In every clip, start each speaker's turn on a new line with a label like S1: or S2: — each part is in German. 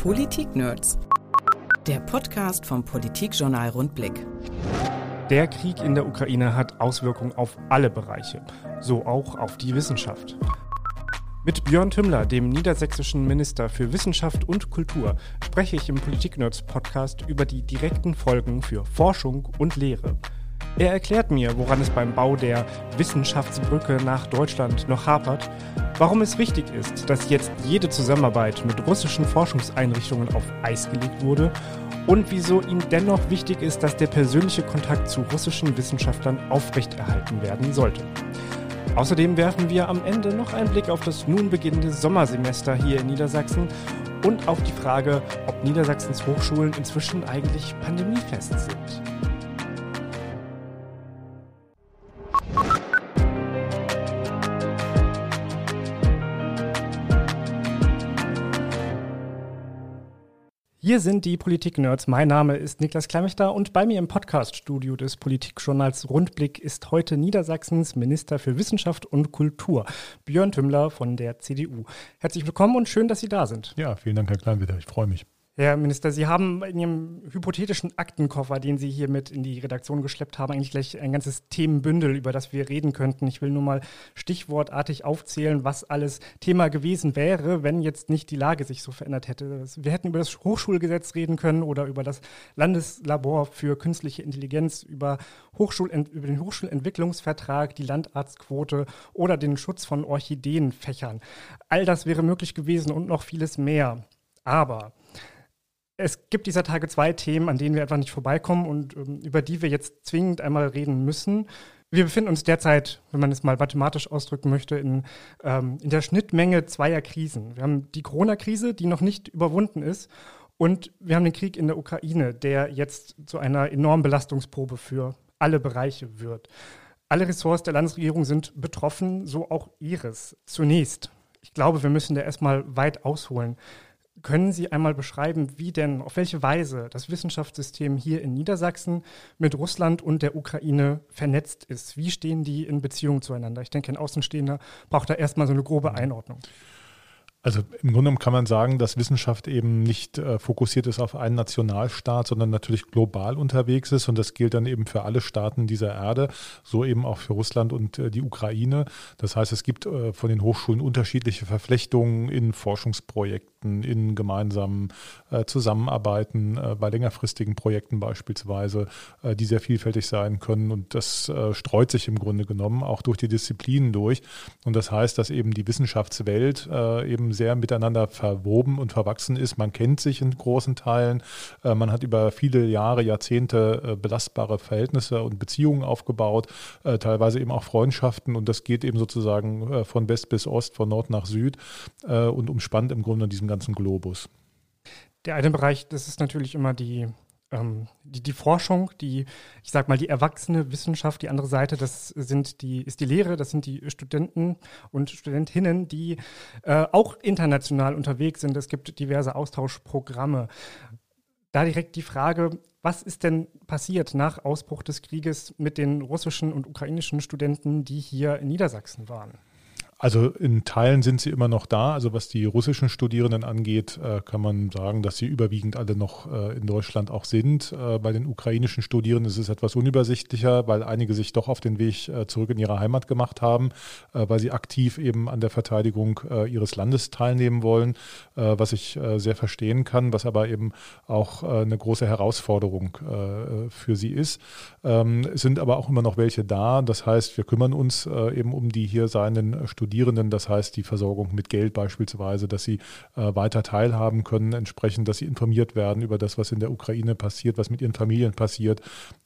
S1: Politik-Nerds. Der Podcast vom Politikjournal Rundblick.
S2: Der Krieg in der Ukraine hat Auswirkungen auf alle Bereiche, so auch auf die Wissenschaft. Mit Björn Tümmler, dem niedersächsischen Minister für Wissenschaft und Kultur, spreche ich im Politik-Nerds Podcast über die direkten Folgen für Forschung und Lehre. Er erklärt mir, woran es beim Bau der Wissenschaftsbrücke nach Deutschland noch hapert, warum es wichtig ist, dass jetzt jede Zusammenarbeit mit russischen Forschungseinrichtungen auf Eis gelegt wurde und wieso ihm dennoch wichtig ist, dass der persönliche Kontakt zu russischen Wissenschaftlern aufrechterhalten werden sollte. Außerdem werfen wir am Ende noch einen Blick auf das nun beginnende Sommersemester hier in Niedersachsen und auf die Frage, ob Niedersachsens Hochschulen inzwischen eigentlich pandemiefest sind. Hier sind die Politik-Nerds. Mein Name ist Niklas Klemmichter und bei mir im Podcast-Studio des Politikjournals Rundblick ist heute Niedersachsens Minister für Wissenschaft und Kultur, Björn Tümmler von der CDU. Herzlich willkommen und schön, dass Sie da sind.
S3: Ja, vielen Dank, Herr Kleinwitter. Ich freue mich.
S2: Herr Minister, Sie haben in Ihrem hypothetischen Aktenkoffer, den Sie hier mit in die Redaktion geschleppt haben, eigentlich gleich ein ganzes Themenbündel, über das wir reden könnten. Ich will nur mal stichwortartig aufzählen, was alles Thema gewesen wäre, wenn jetzt nicht die Lage sich so verändert hätte. Wir hätten über das Hochschulgesetz reden können oder über das Landeslabor für künstliche Intelligenz, über, Hochschul über den Hochschulentwicklungsvertrag, die Landarztquote oder den Schutz von Orchideenfächern. All das wäre möglich gewesen und noch vieles mehr. Aber es gibt dieser Tage zwei Themen, an denen wir einfach nicht vorbeikommen und ähm, über die wir jetzt zwingend einmal reden müssen. Wir befinden uns derzeit, wenn man es mal mathematisch ausdrücken möchte, in, ähm, in der Schnittmenge zweier Krisen. Wir haben die Corona-Krise, die noch nicht überwunden ist, und wir haben den Krieg in der Ukraine, der jetzt zu einer enormen Belastungsprobe für alle Bereiche wird. Alle Ressorts der Landesregierung sind betroffen, so auch Ihres. Zunächst, ich glaube, wir müssen da erstmal weit ausholen. Können Sie einmal beschreiben, wie denn, auf welche Weise das Wissenschaftssystem hier in Niedersachsen mit Russland und der Ukraine vernetzt ist? Wie stehen die in Beziehung zueinander? Ich denke, ein Außenstehender braucht da erstmal so eine grobe Einordnung.
S3: Also im Grunde kann man sagen, dass Wissenschaft eben nicht äh, fokussiert ist auf einen Nationalstaat, sondern natürlich global unterwegs ist. Und das gilt dann eben für alle Staaten dieser Erde, so eben auch für Russland und äh, die Ukraine. Das heißt, es gibt äh, von den Hochschulen unterschiedliche Verflechtungen in Forschungsprojekten, in gemeinsamen äh, Zusammenarbeiten, äh, bei längerfristigen Projekten beispielsweise, äh, die sehr vielfältig sein können. Und das streut sich im Grunde genommen auch durch die Disziplinen durch. Und das heißt, dass eben die Wissenschaftswelt eben sehr miteinander verwoben und verwachsen ist. Man kennt sich in großen Teilen. Äh, man hat über viele Jahre, Jahrzehnte äh, belastbare Verhältnisse und Beziehungen aufgebaut, äh, teilweise eben auch Freundschaften. Und das geht eben sozusagen von West bis Ost, von Nord nach Süd und umspannt im Grunde diesen ganzen Globus.
S2: Der eine Bereich, das ist natürlich immer die ähm, die, die Forschung, die, ich sag mal, die erwachsene Wissenschaft, die andere Seite, das sind die, ist die Lehre, das sind die Studenten und Studentinnen, die äh, auch international unterwegs sind. Es gibt diverse Austauschprogramme. Da direkt die Frage, was ist denn passiert nach Ausbruch des Krieges mit den russischen und ukrainischen Studenten, die hier in Niedersachsen waren?
S3: Also in Teilen sind sie immer noch da. Also was die russischen Studierenden angeht, äh, kann man sagen, dass sie überwiegend alle noch äh, in Deutschland auch sind. Äh, bei den ukrainischen Studierenden ist es etwas unübersichtlicher, weil einige sich doch auf den Weg zurück in ihre Heimat gemacht haben, weil sie aktiv eben an der Verteidigung ihres Landes teilnehmen wollen, was ich sehr verstehen kann, was aber eben auch eine große Herausforderung für sie ist. Ähm, es sind aber auch immer noch welche da. Das heißt, wir kümmern uns eben um die hier seienden Studierenden Studierenden, das heißt die Versorgung mit Geld beispielsweise, dass sie äh, weiter teilhaben können, entsprechend, dass sie informiert werden über das, was in der Ukraine passiert, was mit ihren Familien passiert,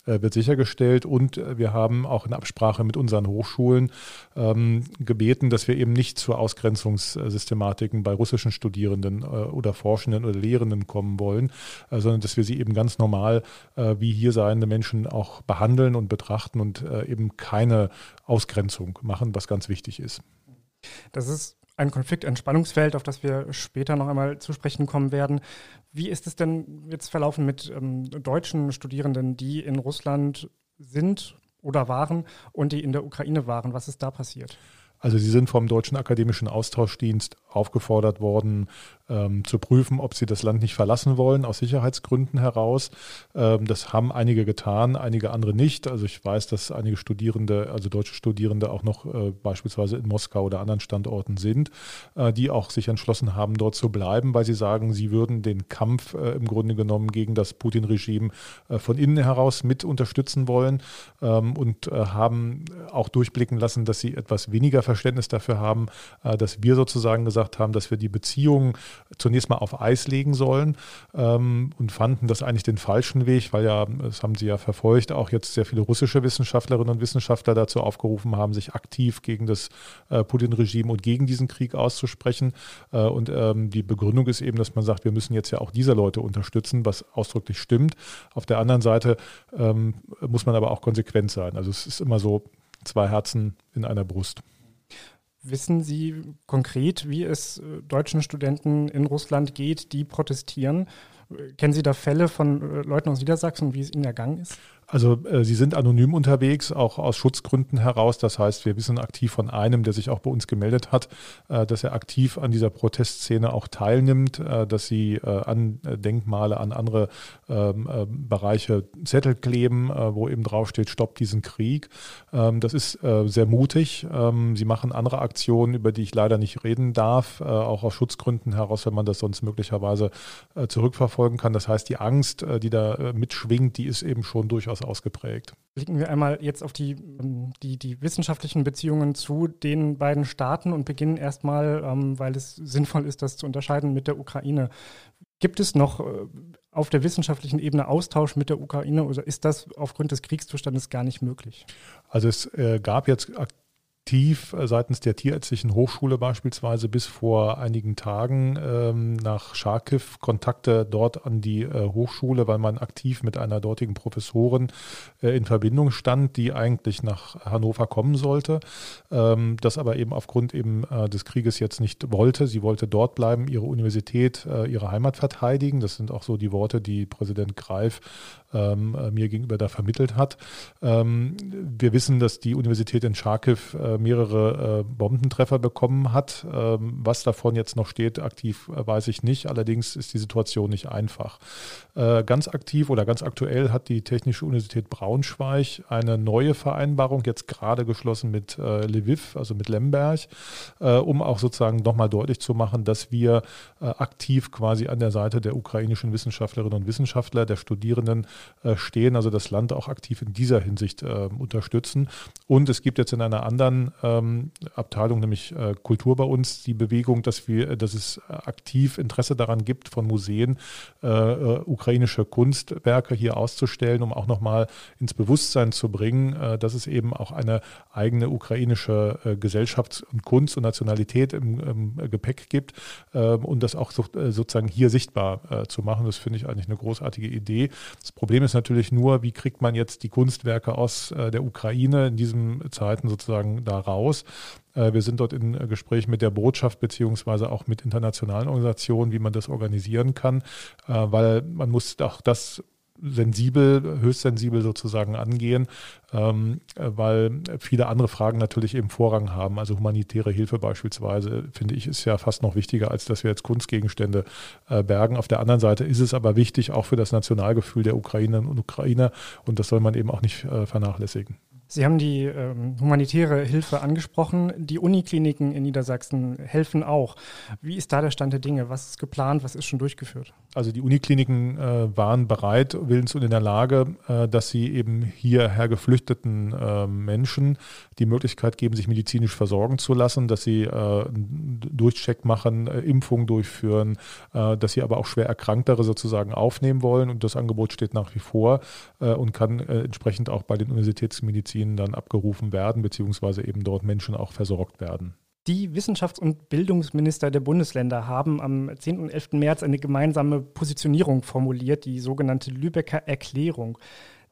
S3: äh, wird sichergestellt. Und äh, wir haben auch in Absprache mit unseren Hochschulen ähm, gebeten, dass wir eben nicht zu Ausgrenzungssystematiken bei russischen Studierenden äh, oder Forschenden oder Lehrenden kommen wollen, äh, sondern dass wir sie eben ganz normal äh, wie hier seiende Menschen auch behandeln und betrachten und eben keine Ausgrenzung machen, was ganz wichtig ist.
S2: Das ist ein Konflikt, ein Spannungsfeld, auf das wir später noch einmal zu sprechen kommen werden. Wie ist es denn jetzt verlaufen mit ähm, deutschen Studierenden, die in Russland sind oder waren und die in der Ukraine waren? Was ist da passiert?
S3: Also sie sind vom Deutschen Akademischen Austauschdienst aufgefordert worden, ähm, zu prüfen, ob sie das Land nicht verlassen wollen, aus Sicherheitsgründen heraus. Ähm, das haben einige getan, einige andere nicht. Also ich weiß, dass einige Studierende, also deutsche Studierende auch noch äh, beispielsweise in Moskau oder anderen Standorten sind, äh, die auch sich entschlossen haben, dort zu bleiben, weil sie sagen, sie würden den Kampf äh, im Grunde genommen gegen das Putin-Regime äh, von innen heraus mit unterstützen wollen ähm, und äh, haben auch durchblicken lassen, dass sie etwas weniger Verständnis dafür haben, äh, dass wir sozusagen gesagt haben, dass wir die Beziehungen zunächst mal auf Eis legen sollen ähm, und fanden das eigentlich den falschen Weg, weil ja, das haben Sie ja verfolgt, auch jetzt sehr viele russische Wissenschaftlerinnen und Wissenschaftler dazu aufgerufen haben, sich aktiv gegen das äh, Putin-Regime und gegen diesen Krieg auszusprechen. Äh, und ähm, die Begründung ist eben, dass man sagt, wir müssen jetzt ja auch diese Leute unterstützen, was ausdrücklich stimmt. Auf der anderen Seite ähm, muss man aber auch konsequent sein. Also es ist immer so zwei Herzen in einer Brust.
S2: Wissen Sie konkret, wie es äh, deutschen Studenten in Russland geht, die protestieren? Kennen Sie da Fälle von äh, Leuten aus Niedersachsen, wie es ihnen ergangen ist?
S3: Also äh, sie sind anonym unterwegs, auch aus Schutzgründen heraus. Das heißt, wir wissen aktiv von einem, der sich auch bei uns gemeldet hat, äh, dass er aktiv an dieser Protestszene auch teilnimmt, äh, dass sie äh, an Denkmale, an andere ähm, äh, Bereiche Zettel kleben, äh, wo eben draufsteht, stoppt diesen Krieg. Ähm, das ist sehr mutig. Ähm, sie machen andere Aktionen, über die ich leider nicht reden darf, auch aus Schutzgründen heraus, wenn man das sonst möglicherweise zurückverfolgen kann. Das heißt, die Angst, die da mitschwingt, die ist eben schon durchaus durchaus ausgeprägt.
S2: Blicken wir einmal jetzt auf die, ähm, die, die wissenschaftlichen Beziehungen zu den beiden Staaten und beginnen erstmal, ähm, weil es sinnvoll ist, das zu unterscheiden mit der Ukraine. Gibt es noch äh, auf der wissenschaftlichen Ebene Austausch mit der Ukraine oder ist das aufgrund des Kriegszustandes gar nicht möglich?
S3: Also es äh, gab jetzt aktiv äh, seitens der Tierärztlichen Hochschule beispielsweise bis vor einigen Tagen ähm, nach Charkiw Kontakte dort an die äh, Hochschule, weil man aktiv mit einer dortigen Professorin äh, in Verbindung stand, die eigentlich nach Hannover kommen sollte, ähm, das aber eben aufgrund eben äh, des Krieges jetzt nicht wollte. Sie wollte dort bleiben, ihre Universität, äh, ihre Heimat verteidigen. Das sind auch so die Worte, die Präsident Greif ähm, äh, mir gegenüber da vermittelt hat. Ähm, wir wissen, dass die Universität in Charkiw äh, mehrere äh, Bombentreffer bekommen hat. Ähm, was davon jetzt noch steht, aktiv äh, weiß ich nicht. Allerdings ist die Situation nicht einfach. Äh, ganz aktiv oder ganz aktuell hat die Technische Universität Braunschweig eine neue Vereinbarung jetzt gerade geschlossen mit Lviv, also mit Lemberg, um auch sozusagen nochmal deutlich zu machen, dass wir aktiv quasi an der Seite der ukrainischen Wissenschaftlerinnen und Wissenschaftler, der Studierenden stehen, also das Land auch aktiv in dieser Hinsicht äh, unterstützen. Und es gibt jetzt in einer anderen ähm, Abteilung, nämlich äh, Kultur bei uns, die Bewegung, dass wir, dass es aktiv Interesse daran gibt, von Museen äh, äh, ukrainische Kunstwerke hier auszustellen, um auch nochmal ins Bewusstsein zu bringen, äh, dass es eben auch eine eigene ukrainische Gesellschaft und Kunst und Nationalität im, im Gepäck gibt ähm, und das auch so, sozusagen hier sichtbar zu machen. Das finde ich eigentlich eine großartige Idee. Das Problem ist natürlich nur, wie kriegt man jetzt die Kunstwerke aus äh, der Ukraine in diesen Zeiten sozusagen da raus. Äh, wir sind dort in äh, Gespräch mit der Botschaft beziehungsweise auch mit internationalen Organisationen, wie man das organisieren kann, weil man muss auch das sensibel, höchst sensibel sozusagen angehen, ähm, weil viele andere Fragen natürlich eben Vorrang haben. Also humanitäre Hilfe beispielsweise, finde ich, ist ja fast noch wichtiger, als dass wir jetzt Kunstgegenstände äh, bergen. Auf der anderen Seite ist es aber wichtig, auch für das Nationalgefühl der Ukrainerinnen und Ukrainer und das soll man eben auch nicht äh, vernachlässigen.
S2: Sie haben die ähm, humanitäre Hilfe angesprochen. Die Unikliniken in Niedersachsen helfen auch. Wie ist da der Stand der Dinge? Was ist geplant? Was ist schon durchgeführt?
S3: Also die Unikliniken äh, waren bereit, willens und in der Lage, äh, dass sie eben hierher geflüchteten äh, Menschen die Möglichkeit geben, sich medizinisch versorgen zu lassen, dass sie äh, einen Durchcheck machen, äh, Impfungen durchführen, äh, dass sie aber auch schwer Erkranktere sozusagen aufnehmen wollen. Und das Angebot steht nach wie vor und kann entsprechend auch bei den Universitätsmedizin Richtlinien dann abgerufen werden, beziehungsweise eben dort Menschen auch versorgt werden.
S2: Die Wissenschafts- und Bildungsminister der Bundesländer haben am 10. und 11. März eine gemeinsame Positionierung formuliert, die sogenannte Lübecker Erklärung.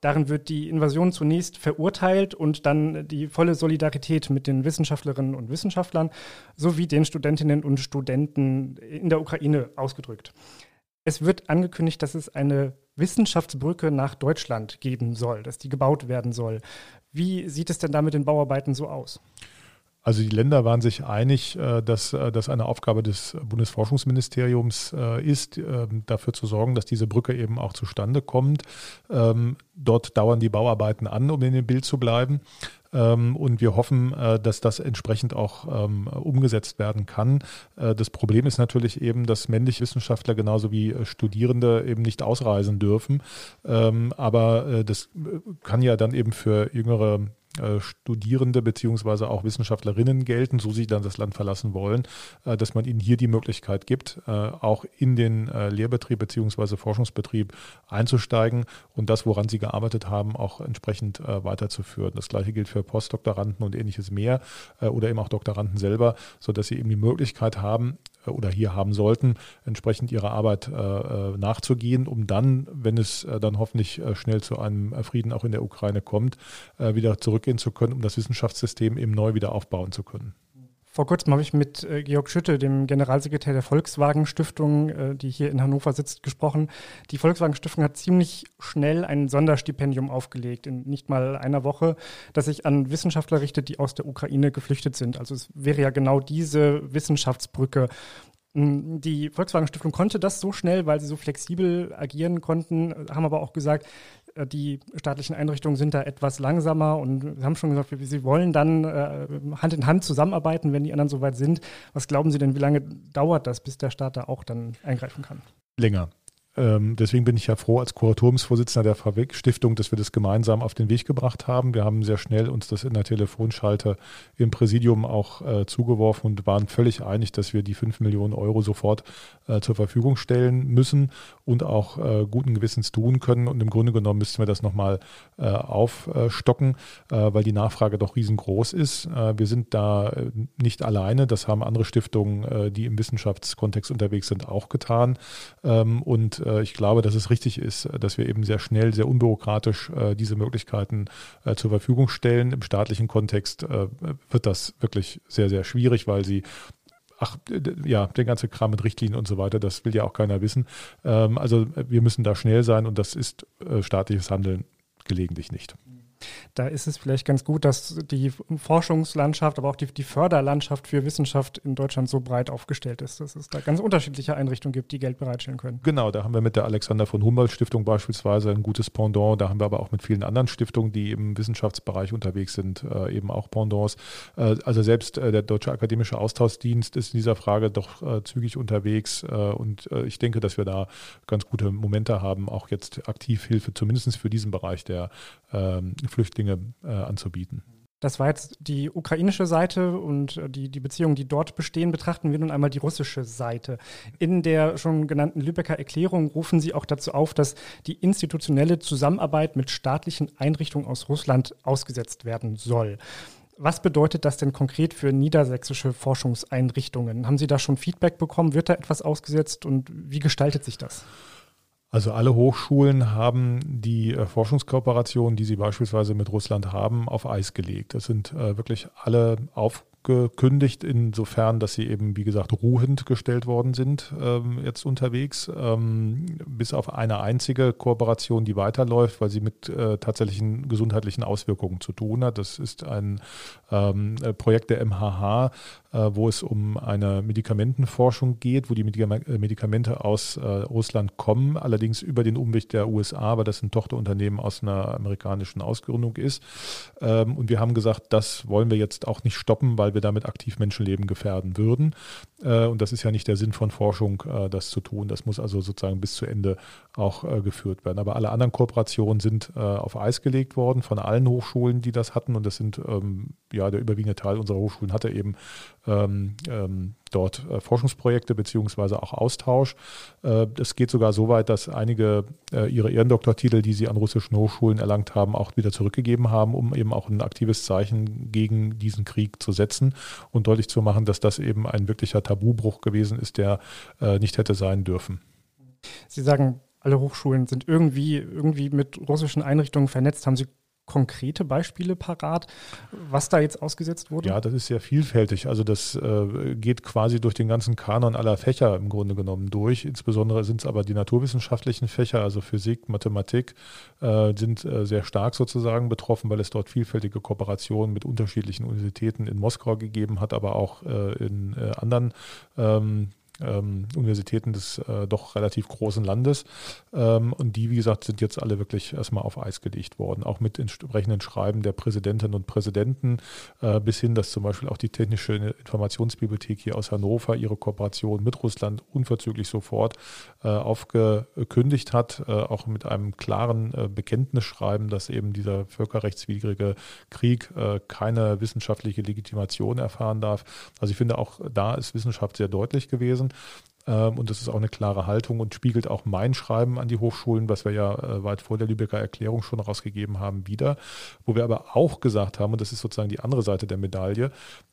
S2: Darin wird die Invasion zunächst verurteilt und dann die volle Solidarität mit den Wissenschaftlerinnen und Wissenschaftlern sowie den Studentinnen und Studenten in der Ukraine ausgedrückt. Es wird angekündigt, dass es eine Wissenschaftsbrücke nach Deutschland geben soll, dass die gebaut werden soll. Wie sieht es denn da mit den Bauarbeiten so aus?
S3: Also die Länder waren sich einig, äh, dass äh, das eine Aufgabe des Bundesforschungsministeriums äh, ist, ähm, dafür zu sorgen, dass diese Brücke eben auch zustande kommt. Ähm, dort dauern die Bauarbeiten an, um in dem Bild zu bleiben. Ähm, und wir hoffen, dass das entsprechend auch umgesetzt werden kann. Das Problem ist natürlich eben, dass männliche Wissenschaftler genauso wie Studierende eben nicht ausreisen dürfen. Aber das kann ja dann eben für jüngere äh, Studierende beziehungsweise auch Wissenschaftlerinnen gelten, so sie dann das Land verlassen wollen, äh, dass man ihnen hier die Möglichkeit gibt, äh, auch in den Lehrbetrieb beziehungsweise Forschungsbetrieb einzusteigen und das, woran sie gearbeitet haben, auch entsprechend weiterzuführen. Das gleiche gilt für Postdoktoranden und ähnliches mehr oder eben auch Doktoranden selber, sodass sie eben die Möglichkeit haben, oder hier haben sollten, entsprechend ihrer Arbeit äh, äh, nachzugehen, um dann, wenn es äh, dann hoffentlich äh, schnell zu einem äh, Frieden auch in der Ukraine kommt, äh, wieder zurückgehen zu können, um das Wissenschaftssystem eben neu wieder aufbauen zu können.
S2: Vor kurzem habe ich mit äh, Georg Schütte, dem Generalsekretär der Volkswagen Stiftung, äh, die hier in Hannover sitzt, gesprochen. Die Volkswagen Stiftung hat ziemlich schnell ein Sonderstipendium aufgelegt, in nicht mal einer Woche, das sich an Wissenschaftler richtet, die aus der Ukraine geflüchtet sind. Also es wäre ja genau diese Wissenschaftsbrücke. Hm, die Volkswagen Stiftung konnte das so schnell, weil sie so flexibel agieren konnten, haben aber auch gesagt, die staatlichen Einrichtungen sind da etwas langsamer und Sie haben schon gesagt, Sie wollen dann äh, Hand in Hand zusammenarbeiten, wenn die anderen soweit sind. Was glauben Sie denn, wie lange dauert das, bis der Staat da auch dann eingreifen kann?
S3: Länger. Ähm, deswegen bin ich ja froh als Kuratoriumsvorsitzender der Fabrik Stiftung, dass wir das gemeinsam auf den Weg gebracht haben. Wir haben sehr schnell uns das in der Telefonschalte im Präsidium auch äh, zugeworfen und waren völlig einig, dass wir die 5 Millionen Euro sofort äh, zur Verfügung stellen müssen und auch äh, guten Gewissens tun können. Und im Grunde genommen müssten wir das nochmal äh, aufstocken, äh, weil die Nachfrage doch riesengroß ist. Äh, wir sind da nicht alleine. Das haben andere Stiftungen, die im Wissenschaftskontext unterwegs sind, auch getan. Ähm, und äh, ich glaube, dass es richtig ist, dass wir eben sehr schnell, sehr unbürokratisch äh, diese Möglichkeiten äh, zur Verfügung stellen. Im staatlichen Kontext wird das wirklich sehr, sehr schwierig, weil sie ach, ja, der ganze Kram mit Richtlinien und so weiter, das will ja auch keiner wissen. Ähm, also wir müssen da schnell sein und das ist staatliches Handeln gelegentlich nicht.
S2: Da ist es vielleicht ganz gut, dass die Forschungslandschaft, aber auch die, die Förderlandschaft für Wissenschaft in Deutschland so breit aufgestellt ist, dass es da ganz unterschiedliche Einrichtungen gibt, die Geld bereitstellen können.
S3: Genau, da haben wir mit der Alexander von Humboldt Stiftung beispielsweise ein gutes Pendant. Da haben wir aber auch mit vielen anderen Stiftungen, die im Wissenschaftsbereich unterwegs sind, äh, eben auch Pendants. Äh, also selbst äh, der Deutsche Akademische Austauschdienst ist in dieser Frage doch äh, zügig unterwegs äh, und äh, ich denke, dass wir da ganz gute Momente haben, auch jetzt aktiv Hilfe zumindest für diesen Bereich der ähm, Flüchtlinge äh, anzubieten.
S2: Das war jetzt die ukrainische Seite und äh, die, die Beziehungen, die dort bestehen. Betrachten wir nun einmal die russische Seite. In der schon genannten Lübecker Erklärung rufen Sie auch dazu auf, dass die institutionelle Zusammenarbeit mit staatlichen Einrichtungen aus Russland ausgesetzt werden soll. Was bedeutet das denn konkret für niedersächsische Forschungseinrichtungen? Haben Sie da schon Feedback bekommen? Wird da etwas ausgesetzt und wie gestaltet sich das?
S3: Also alle Hochschulen haben die äh, Forschungskooperation, die sie beispielsweise mit Russland haben, auf Eis gelegt. Das sind äh, wirklich alle auf gekündigt, insofern, dass sie eben, wie gesagt, ruhend gestellt worden sind, ähm, jetzt unterwegs, ähm, bis auf eine einzige Kooperation, die weiterläuft, weil sie mit äh, tatsächlichen gesundheitlichen Auswirkungen zu tun hat. Das ist ein ähm, äh, Projekt der MHH, äh, wo es um eine Medikamentenforschung geht, wo die äh, Medikamente aus äh, Russland kommen, allerdings über den Umweg der USA, weil das ein Tochterunternehmen aus einer amerikanischen Ausgründung ist. Ähm, und wir haben gesagt, das wollen wir jetzt auch nicht stoppen, weil wir damit aktiv Menschenleben gefährden würden. Äh, und das ist ja nicht der Sinn von Forschung, äh, das zu tun. Das muss also sozusagen bis zu Ende auch äh, geführt werden. Aber alle anderen Kooperationen sind auf Eis gelegt worden von allen Hochschulen, die das hatten. Und das sind, ähm, ja, der überwiegende Teil unserer Hochschulen hatte eben ähm, ähm, dort äh, Forschungsprojekte beziehungsweise auch Austausch. Äh, es geht sogar so weit, dass einige äh, ihre Ehrendoktortitel, die sie an russischen Hochschulen erlangt haben, auch wieder zurückgegeben haben, um eben auch ein aktives Zeichen gegen diesen Krieg zu setzen und deutlich zu machen, dass das eben ein wirklicher Tabubruch gewesen ist, der äh, nicht hätte sein dürfen.
S2: Sie sagen, alle Hochschulen sind irgendwie, irgendwie mit russischen Einrichtungen vernetzt. Haben Sie konkrete Beispiele parat, was da jetzt ausgesetzt wurde?
S3: Ja, das ist sehr vielfältig. Also das äh, geht quasi durch den ganzen Kanon aller Fächer im Grunde genommen durch. Insbesondere sind es aber die naturwissenschaftlichen Fächer, also Physik, Mathematik, äh, sind äh, sehr stark sozusagen betroffen, weil es dort vielfältige Kooperationen mit unterschiedlichen Universitäten in Moskau gegeben hat, aber auch äh, in äh, anderen ähm, ähm, Universitäten des äh, doch relativ großen Landes. Ähm, und die, wie gesagt, sind jetzt alle wirklich erstmal auf Eis gelegt worden, auch mit entsprechenden Schreiben der Präsidentinnen und Präsidenten, äh, bis hin, dass zum Beispiel auch die Technische Informationsbibliothek hier aus Hannover ihre Kooperation mit Russland unverzüglich sofort äh, aufgekündigt hat, äh, auch mit einem klaren äh, Bekenntnisschreiben, dass eben dieser völkerrechtswidrige Krieg äh, keine wissenschaftliche Legitimation erfahren darf. Also ich finde, auch da ist Wissenschaft sehr deutlich gewesen. Ähm, und das ist auch eine klare Haltung und spiegelt auch mein Schreiben an die Hochschulen, was wir ja äh, weit vor der Lübecker Erklärung schon rausgegeben haben, wieder. Wo wir aber auch gesagt haben, und das ist sozusagen die andere Seite der Medaille,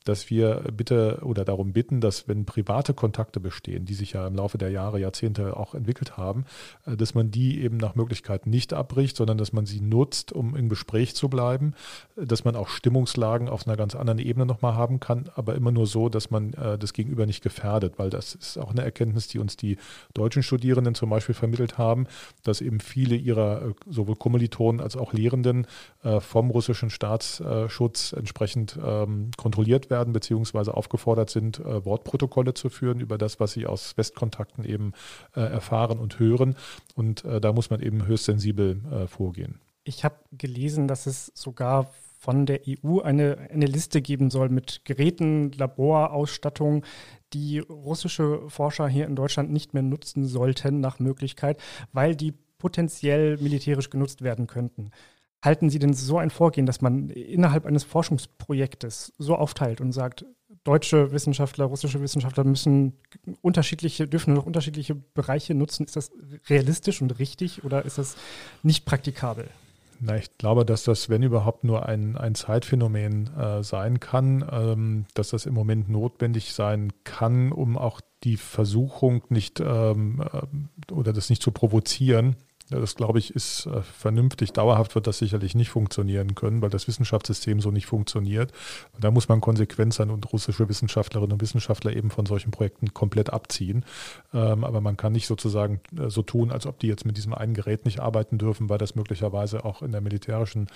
S3: dass wir bitte oder darum bitten, dass wenn private Kontakte bestehen, die sich ja im Laufe der Jahre, Jahrzehnte auch entwickelt haben, äh, dass man die eben nach Möglichkeit nicht abbricht, sondern dass man sie nutzt, um im Gespräch zu bleiben, dass man auch Stimmungslagen auf einer ganz anderen Ebene nochmal haben kann, aber immer nur so, dass man äh, das Gegenüber nicht gefährdet, weil das ist auch eine Erkenntnis, die uns die deutschen Studierenden zum Beispiel vermittelt haben, dass eben viele ihrer äh, sowohl Kommilitonen als auch Lehrenden äh, vom russischen Staatsschutz entsprechend ähm, kontrolliert werden, beziehungsweise aufgefordert sind, äh, Wortprotokolle zu führen über das, was sie aus Westkontakten eben erfahren und hören. Und da muss man eben höchst sensibel vorgehen.
S2: Ich habe gelesen, dass es sogar von der EU eine, eine Liste geben soll mit Geräten, Laborausstattung, die russische Forscher hier in Deutschland nicht mehr nutzen sollten nach Möglichkeit, weil die potenziell militärisch genutzt werden könnten. Halten Sie denn so ein Vorgehen, dass man innerhalb eines Forschungsprojektes so aufteilt und sagt, deutsche Wissenschaftler, russische Wissenschaftler müssen unterschiedliche, dürfen noch unterschiedliche Bereiche nutzen? Ist das realistisch und richtig oder ist das nicht praktikabel?
S3: Na, ich glaube, dass das, wenn überhaupt, nur ein, ein Zeitphänomen äh, sein kann, ähm, dass das im Moment notwendig sein kann, um auch die Versuchung nicht ähm, äh, oder das nicht zu provozieren, das, glaube ich, ist äh, vernünftig. Dauerhaft wird das sicherlich nicht funktionieren können, weil das Wissenschaftssystem so nicht funktioniert. Da muss man konsequent sein und russische Wissenschaftlerinnen und Wissenschaftler eben von solchen Projekten komplett abziehen. Ähm, aber man kann nicht sozusagen äh, so tun, als ob die jetzt mit diesem einen Gerät nicht arbeiten dürfen, weil das möglicherweise auch in der militärischen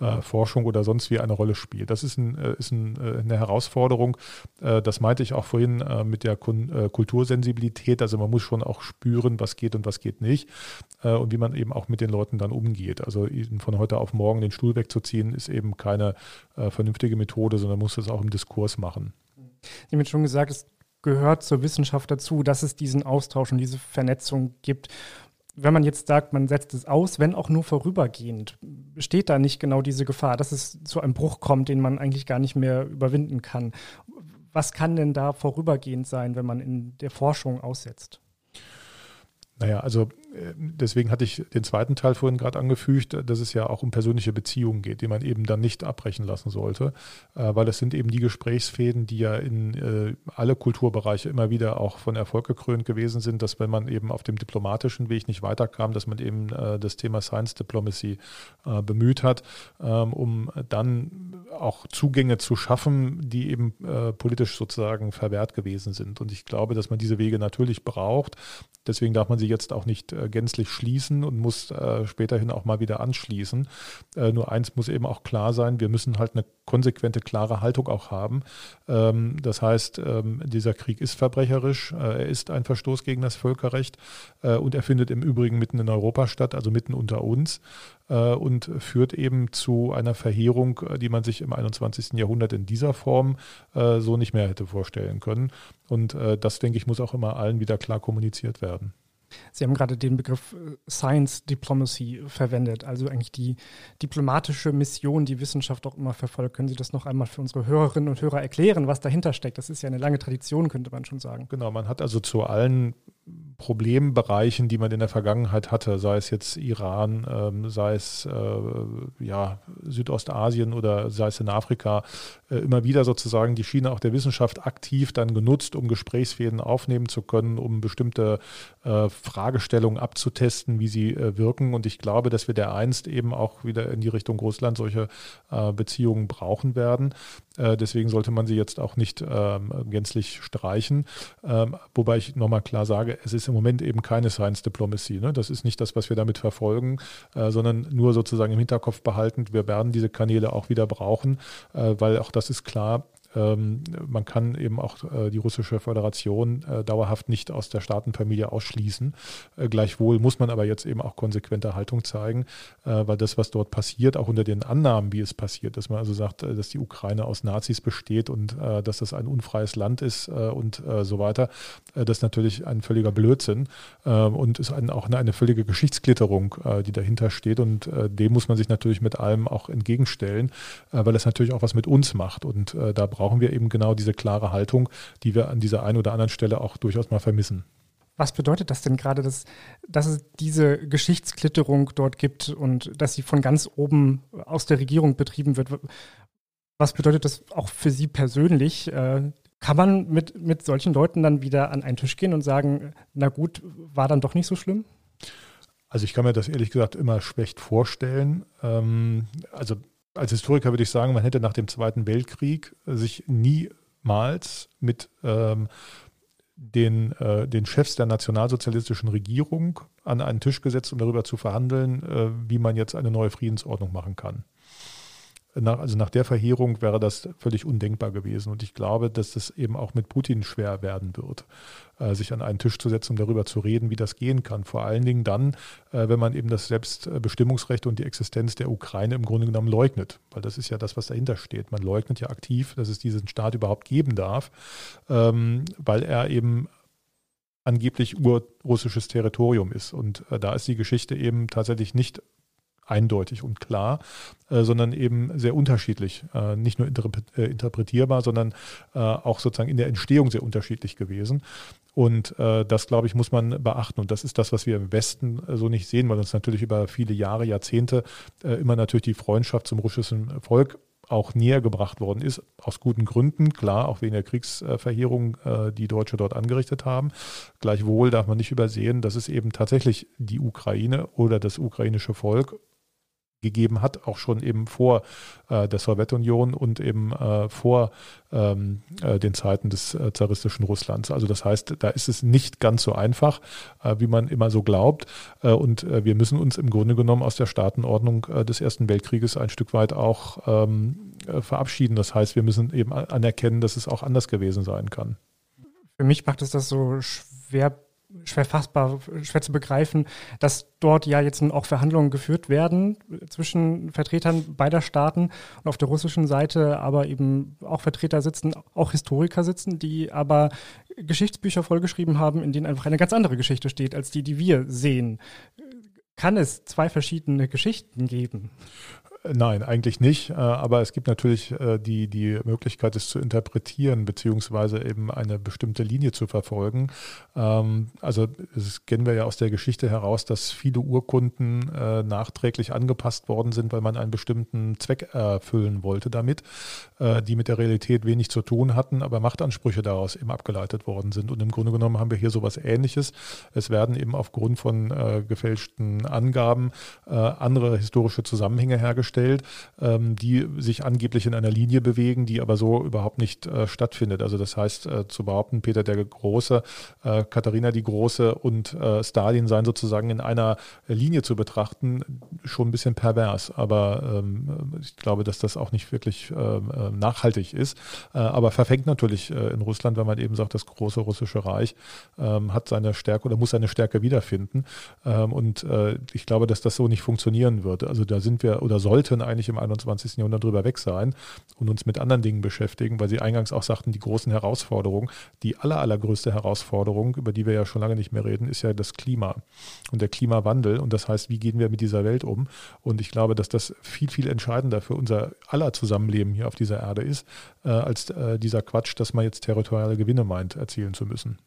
S3: äh, Forschung oder sonst wie eine Rolle spielt. Das ist, ein, ist ein, eine Herausforderung. das meinte ich auch vorhin mit der Kultursensibilität. Also man muss schon auch spüren, was geht und was geht nicht. und wie wie man eben auch mit den Leuten dann umgeht. Also von heute auf morgen den Stuhl wegzuziehen, ist eben keine äh, vernünftige Methode, sondern muss das auch im Diskurs machen.
S2: Sie haben schon gesagt, es gehört zur Wissenschaft dazu, dass es diesen Austausch und diese Vernetzung gibt. Wenn man jetzt sagt, man setzt es aus, wenn auch nur vorübergehend, besteht da nicht genau diese Gefahr, dass es zu einem Bruch kommt, den man eigentlich gar nicht mehr überwinden kann. Was kann denn da vorübergehend sein, wenn man in der Forschung aussetzt?
S3: Naja, also deswegen hatte ich den zweiten Teil vorhin gerade angefügt, dass es ja auch um persönliche Beziehungen geht, die man eben dann nicht abbrechen lassen sollte, äh, weil es sind eben die Gesprächsfäden, die ja in äh, alle Kulturbereiche immer wieder auch von Erfolg gekrönt gewesen sind, dass wenn man eben auf dem diplomatischen Weg nicht weiterkam, dass man eben äh, das Thema Science Diplomacy bemüht hat, ähm, um dann auch Zugänge zu schaffen, die eben politisch sozusagen verwehrt gewesen sind. Und ich glaube, dass man diese Wege natürlich braucht. Deswegen darf man sie jetzt auch nicht äh, gänzlich schließen und muss äh, späterhin auch mal wieder anschließen. Äh, nur eins muss eben auch klar sein, wir müssen halt eine konsequente, klare Haltung auch haben. Ähm, das heißt, ähm, dieser Krieg ist verbrecherisch, er ist ein Verstoß gegen das Völkerrecht und er findet im Übrigen mitten in Europa statt, also mitten unter uns und führt eben zu einer Verheerung, die man sich im 21. Jahrhundert in dieser Form so nicht mehr hätte vorstellen können. Und das, denke ich, muss auch immer allen wieder klar kommuniziert werden.
S2: Sie haben gerade den Begriff äh, Science Diplomacy verwendet, also eigentlich die diplomatische Mission, die Wissenschaft auch immer verfolgt. Können Sie das noch einmal für unsere Hörerinnen und Hörer erklären, was dahinter steckt? Das ist ja eine lange Tradition, könnte man schon sagen.
S3: Genau, man hat also zu allen Problembereichen, die man in der Vergangenheit hatte, sei es jetzt Iran, ähm, sei es äh, ja, Südostasien oder sei es in Afrika, äh, immer wieder sozusagen die Schiene auch der Wissenschaft aktiv dann genutzt, um Gesprächsfäden aufnehmen zu können, um bestimmte äh, Fragestellungen abzutesten, wie sie äh, wirken. Und ich glaube, dass wir dereinst eben auch wieder in die Richtung Russland solche äh, Beziehungen brauchen werden. Äh, deswegen sollte man sie jetzt auch nicht ähm, gänzlich streichen. Ähm, wobei ich nochmal klar sage, es ist im Moment eben keine Science Diplomacy. Ne? Das ist nicht das, was wir damit verfolgen, äh, sondern nur sozusagen im Hinterkopf behalten, wir werden diese Kanäle auch wieder brauchen, äh, weil auch das ist klar, ähm, man kann eben auch äh, die russische Föderation äh, dauerhaft nicht aus der Staatenfamilie ausschließen. Äh, gleichwohl muss man aber jetzt eben auch konsequente Haltung zeigen, weil das, was dort passiert, auch unter den Annahmen, wie es passiert, dass man also sagt, dass die Ukraine aus Nazis besteht und dass das ein unfreies Land ist und so weiter, das ist natürlich ein völliger Blödsinn und ist auch eine völlige Geschichtsklitterung, die dahinter steht und dem muss man sich natürlich mit allem auch entgegenstellen, weil das natürlich auch was mit uns macht und da brauchen wir eben genau diese klare Haltung, die wir an dieser einen oder anderen Stelle auch durchaus mal vermissen.
S2: Was bedeutet das denn gerade, dass, dass es diese Geschichtsklitterung dort gibt und dass sie von ganz oben aus der Regierung betrieben wird? Was bedeutet das auch für Sie persönlich? Äh, kann man mit, mit solchen Leuten dann wieder an einen Tisch gehen und sagen, na gut, war dann doch nicht so schlimm?
S3: Also ich kann mir das ehrlich gesagt immer schlecht vorstellen. Ähm, also als Historiker würde ich sagen, man hätte nach dem Zweiten Weltkrieg sich niemals mit ähm, den, äh, den Chefs der nationalsozialistischen Regierung an einen Tisch gesetzt, um darüber zu verhandeln, äh, wie man jetzt eine neue Friedensordnung machen kann nach, also nach der Verheerung wäre das völlig undenkbar gewesen. Und ich glaube, dass das eben auch mit Putin schwer werden wird, äh, sich an einen Tisch zu setzen, um darüber zu reden, wie das gehen kann. Vor allen Dingen dann, äh, wenn man eben das Selbstbestimmungsrecht und die Existenz der Ukraine im Grunde genommen leugnet. Weil das ist ja das, was dahinter steht. Man leugnet ja aktiv, dass es diesen Staat überhaupt geben darf, ähm, weil er eben angeblich urrussisches Territorium ist. Und äh, da ist die Geschichte eben tatsächlich nicht eindeutig und klar, äh, sondern eben sehr unterschiedlich. Äh, nicht nur äh, interpretierbar, sondern äh, auch sozusagen in der Entstehung sehr unterschiedlich gewesen. Und äh, das, glaube ich, muss man beachten. Und das ist das, was wir im Westen äh, so nicht sehen, weil uns natürlich über viele Jahre, Jahrzehnte immer natürlich die Freundschaft zum russischen Volk auch näher gebracht worden ist, aus guten Gründen, klar, auch wegen der Kriegsverheerung, die Deutsche dort angerichtet haben. Gleichwohl darf man nicht übersehen, dass es eben tatsächlich die Ukraine oder das ukrainische Volk gegeben hat, auch schon eben vor äh, der Sowjetunion und eben äh, vor ähm, äh, den Zeiten des äh, zaristischen Russlands. Also das heißt, da ist es nicht ganz so einfach, äh, wie man immer so glaubt. Äh, und wir müssen uns im Grunde genommen aus der Staatenordnung des Ersten Weltkrieges ein Stück weit auch ähm, verabschieden. Das heißt, wir müssen eben anerkennen, dass es auch anders gewesen sein kann.
S2: Für mich macht es das so schwer schwer fassbar, schwer zu begreifen, dass dort ja jetzt auch Verhandlungen geführt werden zwischen Vertretern beider Staaten und auf der russischen Seite aber eben auch Vertreter sitzen, auch Historiker sitzen, die aber Geschichtsbücher vollgeschrieben haben, in denen einfach eine ganz andere Geschichte steht, als die, die wir sehen. Kann es zwei verschiedene Geschichten geben?
S3: Nein, eigentlich nicht. Äh, aber es gibt natürlich äh, die, die Möglichkeit, es zu interpretieren, beziehungsweise eben eine bestimmte Linie zu verfolgen. Ähm, also das kennen wir ja aus der Geschichte heraus, dass viele Urkunden äh, nachträglich angepasst worden sind, weil man einen bestimmten Zweck erfüllen wollte damit, die mit der Realität wenig zu tun hatten, aber Machtansprüche daraus eben abgeleitet worden sind. Und im Grunde genommen haben wir hier sowas Ähnliches. Es werden eben aufgrund von gefälschten Angaben andere historische Zusammenhänge hergestellt dargestellt, ähm, die sich angeblich in einer Linie bewegen, die aber so überhaupt nicht äh, stattfindet. Also das heißt, äh, zu behaupten, Peter der Große, äh, Katharina die Große und äh, Stalin seien sozusagen in einer Linie zu betrachten, schon ein bisschen pervers. Aber ähm, ich glaube, dass das auch nicht wirklich ähm, äh, nachhaltig ist. Äh, aber verfängt natürlich in Russland, wenn man eben sagt, das große russische Reich ähm, hat seine Stärke oder muss seine Stärke wiederfinden. Ähm, und ich glaube, dass das so nicht funktionieren wird. Also da sind wir oder sollten sollten eigentlich im 21. Jahrhundert drüber weg sein und uns mit anderen Dingen beschäftigen, weil Sie eingangs auch sagten, die großen Herausforderungen, die aller, allergrößte Herausforderung, über die wir ja schon lange nicht mehr reden, ist ja das Klima und der Klimawandel. Und das heißt, wie gehen wir mit dieser Welt um? Und ich glaube, dass das viel, viel entscheidender für unser aller Zusammenleben hier auf dieser Erde ist, äh, als äh, dieser Quatsch, dass man jetzt territoriale Gewinne meint, erzielen zu müssen.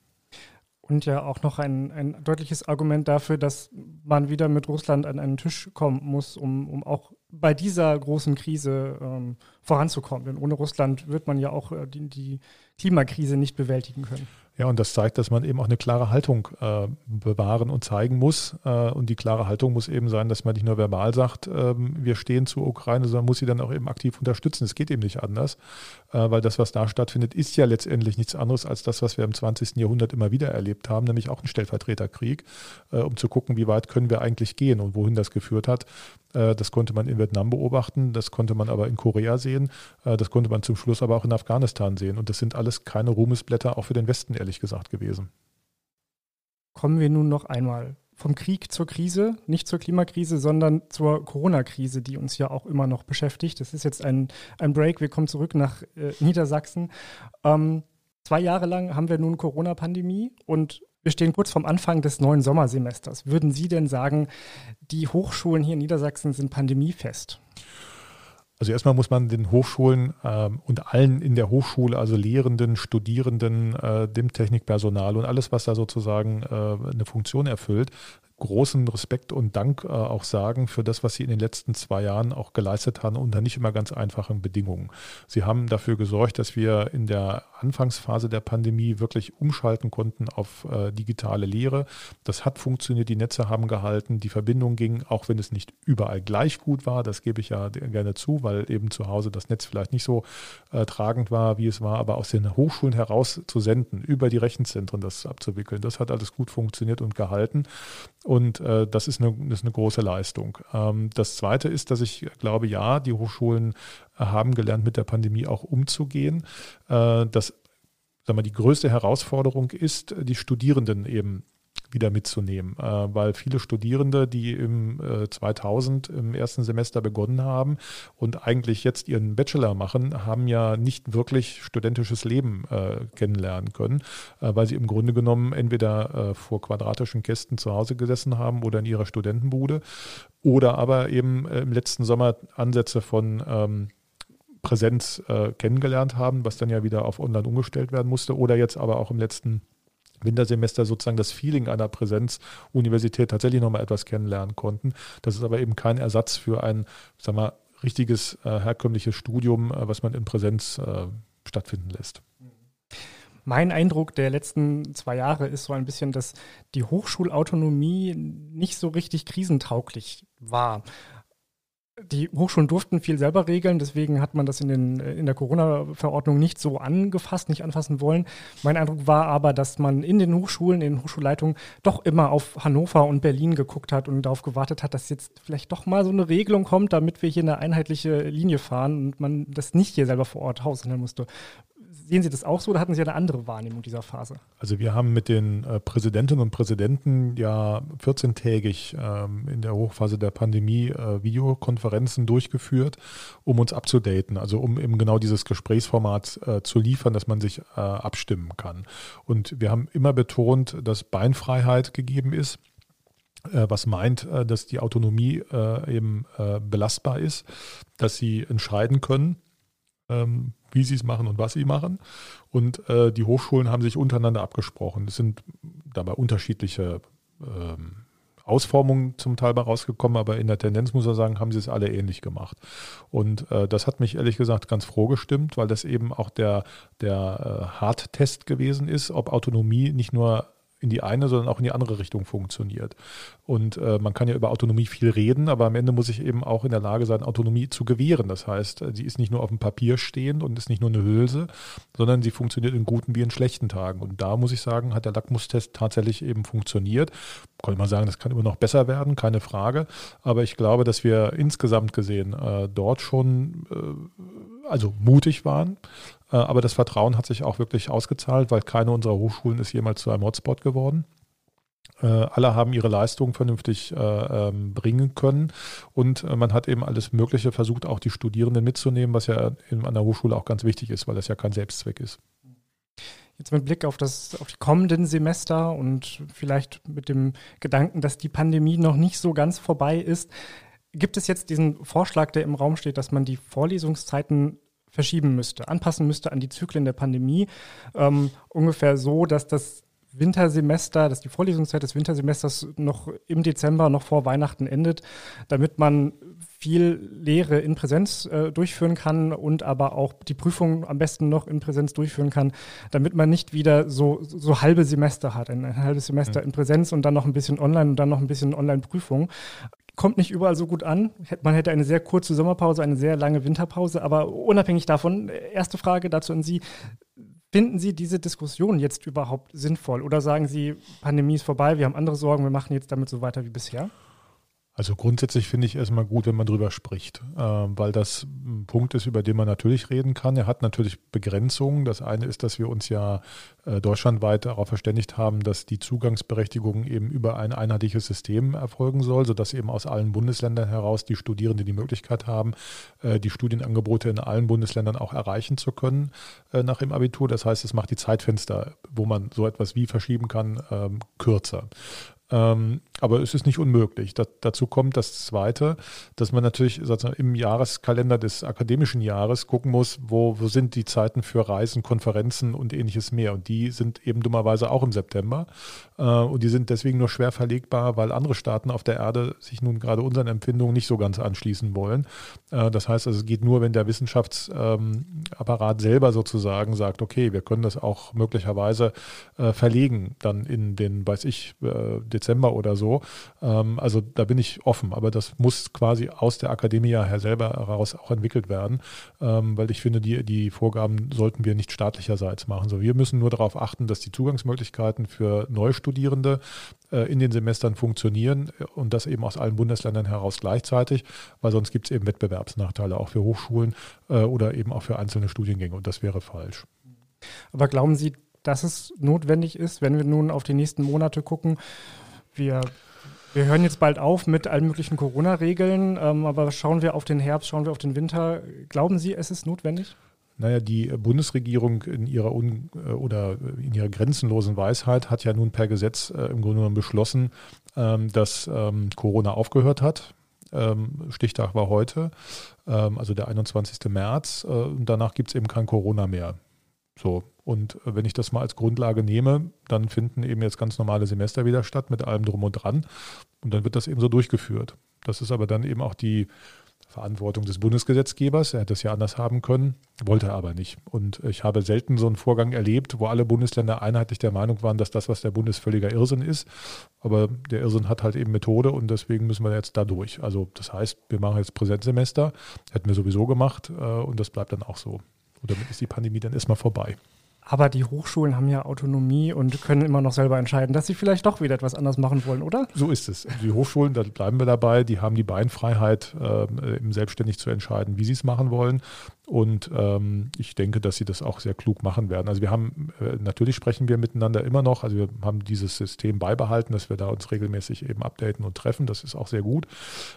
S2: Und ja auch noch ein, ein deutliches Argument dafür, dass man wieder mit Russland an einen Tisch kommen muss, um, um auch bei dieser großen Krise ähm, voranzukommen. Denn ohne Russland wird man ja auch äh, die, die Klimakrise nicht bewältigen können.
S3: Ja, und das zeigt, dass man eben auch eine klare Haltung äh, bewahren und zeigen muss. Äh, und die klare Haltung muss eben sein, dass man nicht nur verbal sagt, äh, wir stehen zur Ukraine, sondern muss sie dann auch eben aktiv unterstützen. Es geht eben nicht anders, äh, weil das, was da stattfindet, ist ja letztendlich nichts anderes als das, was wir im 20. Jahrhundert immer wieder erlebt haben, nämlich auch ein Stellvertreterkrieg, äh, um zu gucken, wie weit können wir eigentlich gehen und wohin das geführt hat. Äh, das konnte man in Vietnam beobachten, das konnte man aber in Korea sehen, das konnte man zum Schluss aber auch in Afghanistan sehen. Und das sind alles keine Ruhmesblätter, auch für den Westen, ehrlich gesagt, gewesen.
S2: Kommen wir nun noch einmal vom Krieg zur Krise, nicht zur Klimakrise, sondern zur Corona-Krise, die uns ja auch immer noch beschäftigt. Das ist jetzt ein, ein Break. Wir kommen zurück nach äh, Niedersachsen. Ähm, zwei Jahre lang haben wir nun Corona-Pandemie und wir stehen kurz vom Anfang des neuen Sommersemesters. Würden Sie denn sagen, die Hochschulen hier in Niedersachsen sind pandemiefest?
S3: Also erstmal muss man den Hochschulen äh, und allen in der Hochschule, also Lehrenden, Studierenden, äh, dem Technikpersonal und alles, was da sozusagen äh, eine Funktion erfüllt, großen Respekt und Dank äh, auch sagen für das, was Sie in den letzten zwei Jahren auch geleistet haben unter nicht immer ganz einfachen Bedingungen. Sie haben dafür gesorgt, dass wir in der Anfangsphase der Pandemie wirklich umschalten konnten auf äh, digitale Lehre. Das hat funktioniert, die Netze haben gehalten, die Verbindung ging, auch wenn es nicht überall gleich gut war, das gebe ich ja gerne zu, weil eben zu Hause das Netz vielleicht nicht so äh, tragend war, wie es war, aber aus den Hochschulen heraus zu senden, über die Rechenzentren das abzuwickeln, das hat alles gut funktioniert und gehalten. Äh, das, ist eine, das ist eine große Leistung. Ähm, das Zweite ist, dass ich glaube, ja, die Hochschulen äh, haben gelernt, mit der Pandemie auch umzugehen. Äh, das sag mal, die größte Herausforderung ist, die Studierenden eben wieder mitzunehmen, äh, weil viele Studierende, die im äh, 2000 im ersten Semester begonnen haben und eigentlich jetzt ihren Bachelor machen, haben ja nicht wirklich studentisches Leben äh, kennenlernen können, äh, weil sie im Grunde genommen entweder äh, vor quadratischen Kästen zu Hause gesessen haben oder in ihrer Studentenbude oder aber eben äh, im letzten Sommer Ansätze von ähm, Präsenz kennengelernt haben, was dann ja wieder auf Online umgestellt werden musste oder jetzt aber auch im letzten Wintersemester sozusagen das Feeling einer Präsenzuniversität tatsächlich nochmal etwas kennenlernen konnten. Das ist aber eben kein Ersatz für ein, sag mal, richtiges äh, herkömmliches Studium, äh, was man in Präsenz äh, stattfinden lässt.
S2: Mein Eindruck der letzten zwei Jahre ist so ein bisschen, dass die Hochschulautonomie nicht so richtig krisentauglich war die Hochschulen durften viel selber regeln, deswegen hat man das in, den, in der Corona-Verordnung nicht so angefasst, nicht anfassen wollen. Mein Eindruck war aber, dass man in den Hochschulen, in den Hochschulleitungen doch immer auf Hannover und Berlin geguckt hat und darauf gewartet hat, dass jetzt vielleicht doch mal so eine Regelung kommt, damit wir hier eine einheitliche Linie fahren und man das nicht hier selber vor Ort haushandeln musste. Sehen Sie das auch so oder hatten Sie eine andere Wahrnehmung dieser Phase?
S3: Also wir haben mit den äh, Präsidentinnen und Präsidenten ja 14-tägig ähm, in der Hochphase der Pandemie äh, Videokonferenzen durchgeführt, um uns abzudaten, also um eben genau dieses Gesprächsformat äh, zu liefern, dass man sich äh, abstimmen kann. Und wir haben immer betont, dass Beinfreiheit gegeben ist äh, was meint, äh, dass die Autonomie eben belastbar ist, dass sie entscheiden können, ähm, wie sie es machen und was sie machen. Und äh, die Hochschulen haben sich untereinander abgesprochen. Es sind dabei unterschiedliche ähm, Ausformungen zum Teil bei rausgekommen, aber in der Tendenz muss man sagen, haben sie es alle ähnlich gemacht. Und äh, das hat mich ehrlich gesagt ganz froh gestimmt, weil das eben auch der, der äh, Hardtest gewesen ist, ob Autonomie nicht nur in die eine, sondern auch in die andere Richtung funktioniert. Und äh, man kann ja über Autonomie viel reden, aber am Ende muss ich eben auch in der Lage sein, Autonomie zu gewähren. Das heißt, sie ist nicht nur auf dem Papier stehend und ist nicht nur eine Hülse, sondern sie funktioniert in guten wie in schlechten Tagen. Und da muss ich sagen, hat der Lackmustest tatsächlich eben funktioniert. Kann man sagen, das kann immer noch besser werden, keine Frage. Aber ich glaube, dass wir insgesamt gesehen äh, dort schon äh, also mutig waren äh, aber das Vertrauen hat sich auch wirklich ausgezahlt, weil keine unserer Hochschulen ist jemals zu einem Hotspot geworden. Äh, alle haben ihre Leistungen vernünftig äh, ähm, bringen können und man hat eben alles Mögliche versucht, auch die Studierenden mitzunehmen, was ja in einer Hochschule auch ganz wichtig ist, weil das ja kein Selbstzweck ist.
S2: Jetzt mit Blick auf, das, auf die kommenden Semester und vielleicht mit dem Gedanken, dass die Pandemie noch nicht so ganz vorbei ist, gibt es jetzt diesen Vorschlag, der im Raum steht, dass man die Vorlesungszeiten verschieben müsste, anpassen müsste an die Zyklen der Pandemie. Ähm, ungefähr so, dass das Wintersemester, dass die Vorlesungszeit des Wintersemesters noch im Dezember, noch vor Weihnachten endet, damit man viel Lehre in Präsenz äh, durchführen kann und aber auch die Prüfung am besten noch in Präsenz durchführen kann, damit man nicht wieder so, so halbe Semester hat, ein, ein halbes Semester mhm. in Präsenz und dann noch ein bisschen online und dann noch ein bisschen Online-Prüfung kommt nicht überall so gut an. Man hätte eine sehr kurze Sommerpause, eine sehr lange Winterpause, aber unabhängig davon, erste Frage dazu an Sie. Finden Sie diese Diskussion jetzt überhaupt sinnvoll oder sagen Sie, Pandemie ist vorbei, wir haben andere Sorgen, wir machen jetzt damit so weiter wie bisher?
S3: Also grundsätzlich finde ich erstmal gut, wenn man drüber spricht, äh, weil das ein Punkt ist, über den man natürlich reden kann. Er hat natürlich Begrenzungen. Das eine ist, dass wir uns ja äh, deutschlandweit darauf verständigt haben, dass die Zugangsberechtigung eben über ein einheitliches System erfolgen soll, sodass eben aus allen Bundesländern heraus die Studierenden die Möglichkeit haben, äh, die Studienangebote in allen Bundesländern auch erreichen zu können äh, nach dem Abitur. Das heißt, es macht die Zeitfenster, wo man so etwas wie verschieben kann, ähm, kürzer. Ähm, aber es ist nicht unmöglich. Da, dazu kommt das Zweite, dass man natürlich sozusagen im Jahreskalender des akademischen Jahres gucken muss, wo, wo sind die Zeiten für Reisen, Konferenzen und ähnliches mehr. Und die sind eben dummerweise auch im September. Äh, und die sind deswegen nur schwer verlegbar, weil andere Staaten auf der Erde sich nun gerade unseren Empfindungen nicht so ganz anschließen wollen. Äh, das heißt, also, es geht nur, wenn der Wissenschaftsapparat selber sozusagen sagt, okay, wir können das auch möglicherweise äh, verlegen, dann in den, weiß ich, Dezember oder so. Ähm, also da bin ich offen, aber das muss quasi aus der Akademie her selber heraus auch entwickelt werden, ähm, weil ich finde, die, die Vorgaben sollten wir nicht staatlicherseits machen. So, wir müssen nur darauf achten, dass die Zugangsmöglichkeiten für Neustudierende äh, in den Semestern funktionieren und das eben aus allen Bundesländern heraus gleichzeitig, weil sonst gibt es eben Wettbewerbsnachteile auch für Hochschulen äh, oder eben auch für einzelne Studiengänge und das wäre falsch.
S2: Aber glauben Sie, dass es notwendig ist, wenn wir nun auf die nächsten Monate gucken, wir, wir hören jetzt bald auf mit allen möglichen Corona-Regeln, ähm, aber schauen wir auf den Herbst, schauen wir auf den Winter. Glauben Sie, es ist notwendig?
S3: Naja, die Bundesregierung in ihrer un oder in ihrer grenzenlosen Weisheit hat ja nun per Gesetz äh, im Grunde genommen beschlossen, ähm, dass ähm, Corona aufgehört hat. Ähm, Stichtag war heute, ähm, also der 21. März. Äh, und danach gibt es eben kein Corona mehr. So, und äh, wenn ich das mal als Grundlage nehme, dann finden eben jetzt ganz normale Semester wieder statt mit allem drum und dran. Und dann wird das eben so durchgeführt. Das ist aber dann eben auch die Verantwortung des Bundesgesetzgebers. Er hätte es ja anders haben können, wollte er aber nicht. Und ich habe selten so einen Vorgang erlebt, wo alle Bundesländer einheitlich der Meinung waren, dass das, was der Bund ist, völliger Irrsinn ist. Aber der Irrsinn hat halt eben Methode und deswegen müssen wir jetzt da durch. Also das heißt, wir machen jetzt Präsenzsemester, hätten wir sowieso gemacht äh, und das bleibt dann auch so. Und damit ist die Pandemie dann erstmal vorbei.
S2: Aber die Hochschulen haben ja Autonomie und können immer noch selber entscheiden, dass sie vielleicht doch wieder etwas anders machen wollen, oder?
S3: So ist es. Die Hochschulen, da bleiben wir dabei, die haben die Beinfreiheit, äh, selbstständig zu entscheiden, wie sie es machen wollen. Und ähm, ich denke, dass sie das auch sehr klug machen werden. Also wir haben, äh, natürlich sprechen wir miteinander immer noch. Also wir haben dieses System beibehalten, dass wir da uns regelmäßig eben updaten und treffen. Das ist auch sehr gut.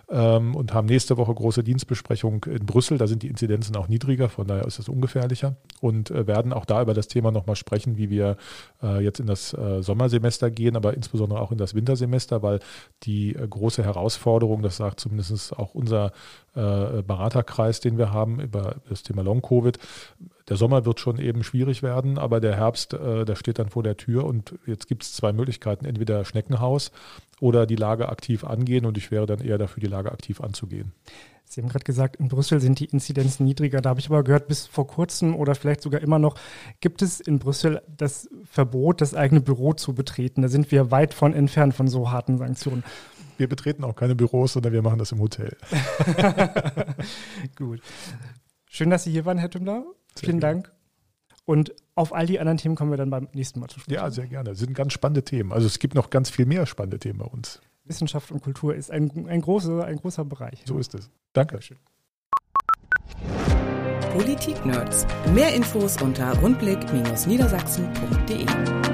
S3: Ähm, und haben nächste Woche große Dienstbesprechung in Brüssel. Da sind die Inzidenzen auch niedriger, von daher ist es ungefährlicher. Und äh, werden auch da über das Thema nochmal sprechen, wie wir äh, jetzt in das äh, Sommersemester gehen, aber insbesondere auch in das Wintersemester, weil die äh, große Herausforderung, das sagt zumindest auch unser Beraterkreis, den wir haben über das Thema Long-Covid. Der Sommer wird schon eben schwierig werden, aber der Herbst, äh, der steht dann vor der Tür und jetzt gibt es zwei Möglichkeiten, entweder Schneckenhaus oder die Lage aktiv angehen und ich wäre dann eher dafür, die Lage aktiv anzugehen.
S2: Sie haben gerade gesagt, in Brüssel sind die Inzidenzen niedriger. Da habe ich aber gehört, bis vor kurzem oder vielleicht sogar immer noch gibt es in Brüssel das Verbot, das eigene Büro zu betreten. Da sind wir weit von entfernt von so harten Sanktionen
S3: wir betreten auch keine Büros, sondern wir machen das im Hotel.
S2: Gut. Schön, dass Sie hier waren, Herr Tümmler. Vielen Dank. Und auf all die anderen Themen kommen wir dann beim nächsten Mal zu
S3: sprechen. Ja, sehr gerne. Das sind ganz spannende Themen. Also es gibt noch ganz viel mehr spannende Themen bei uns.
S2: Wissenschaft und Kultur ist ein, ein, großer, ein großer Bereich.
S3: So ist es. Danke.
S1: Politik-Nerds. Mehr Infos unter rundblick-niedersachsen.de.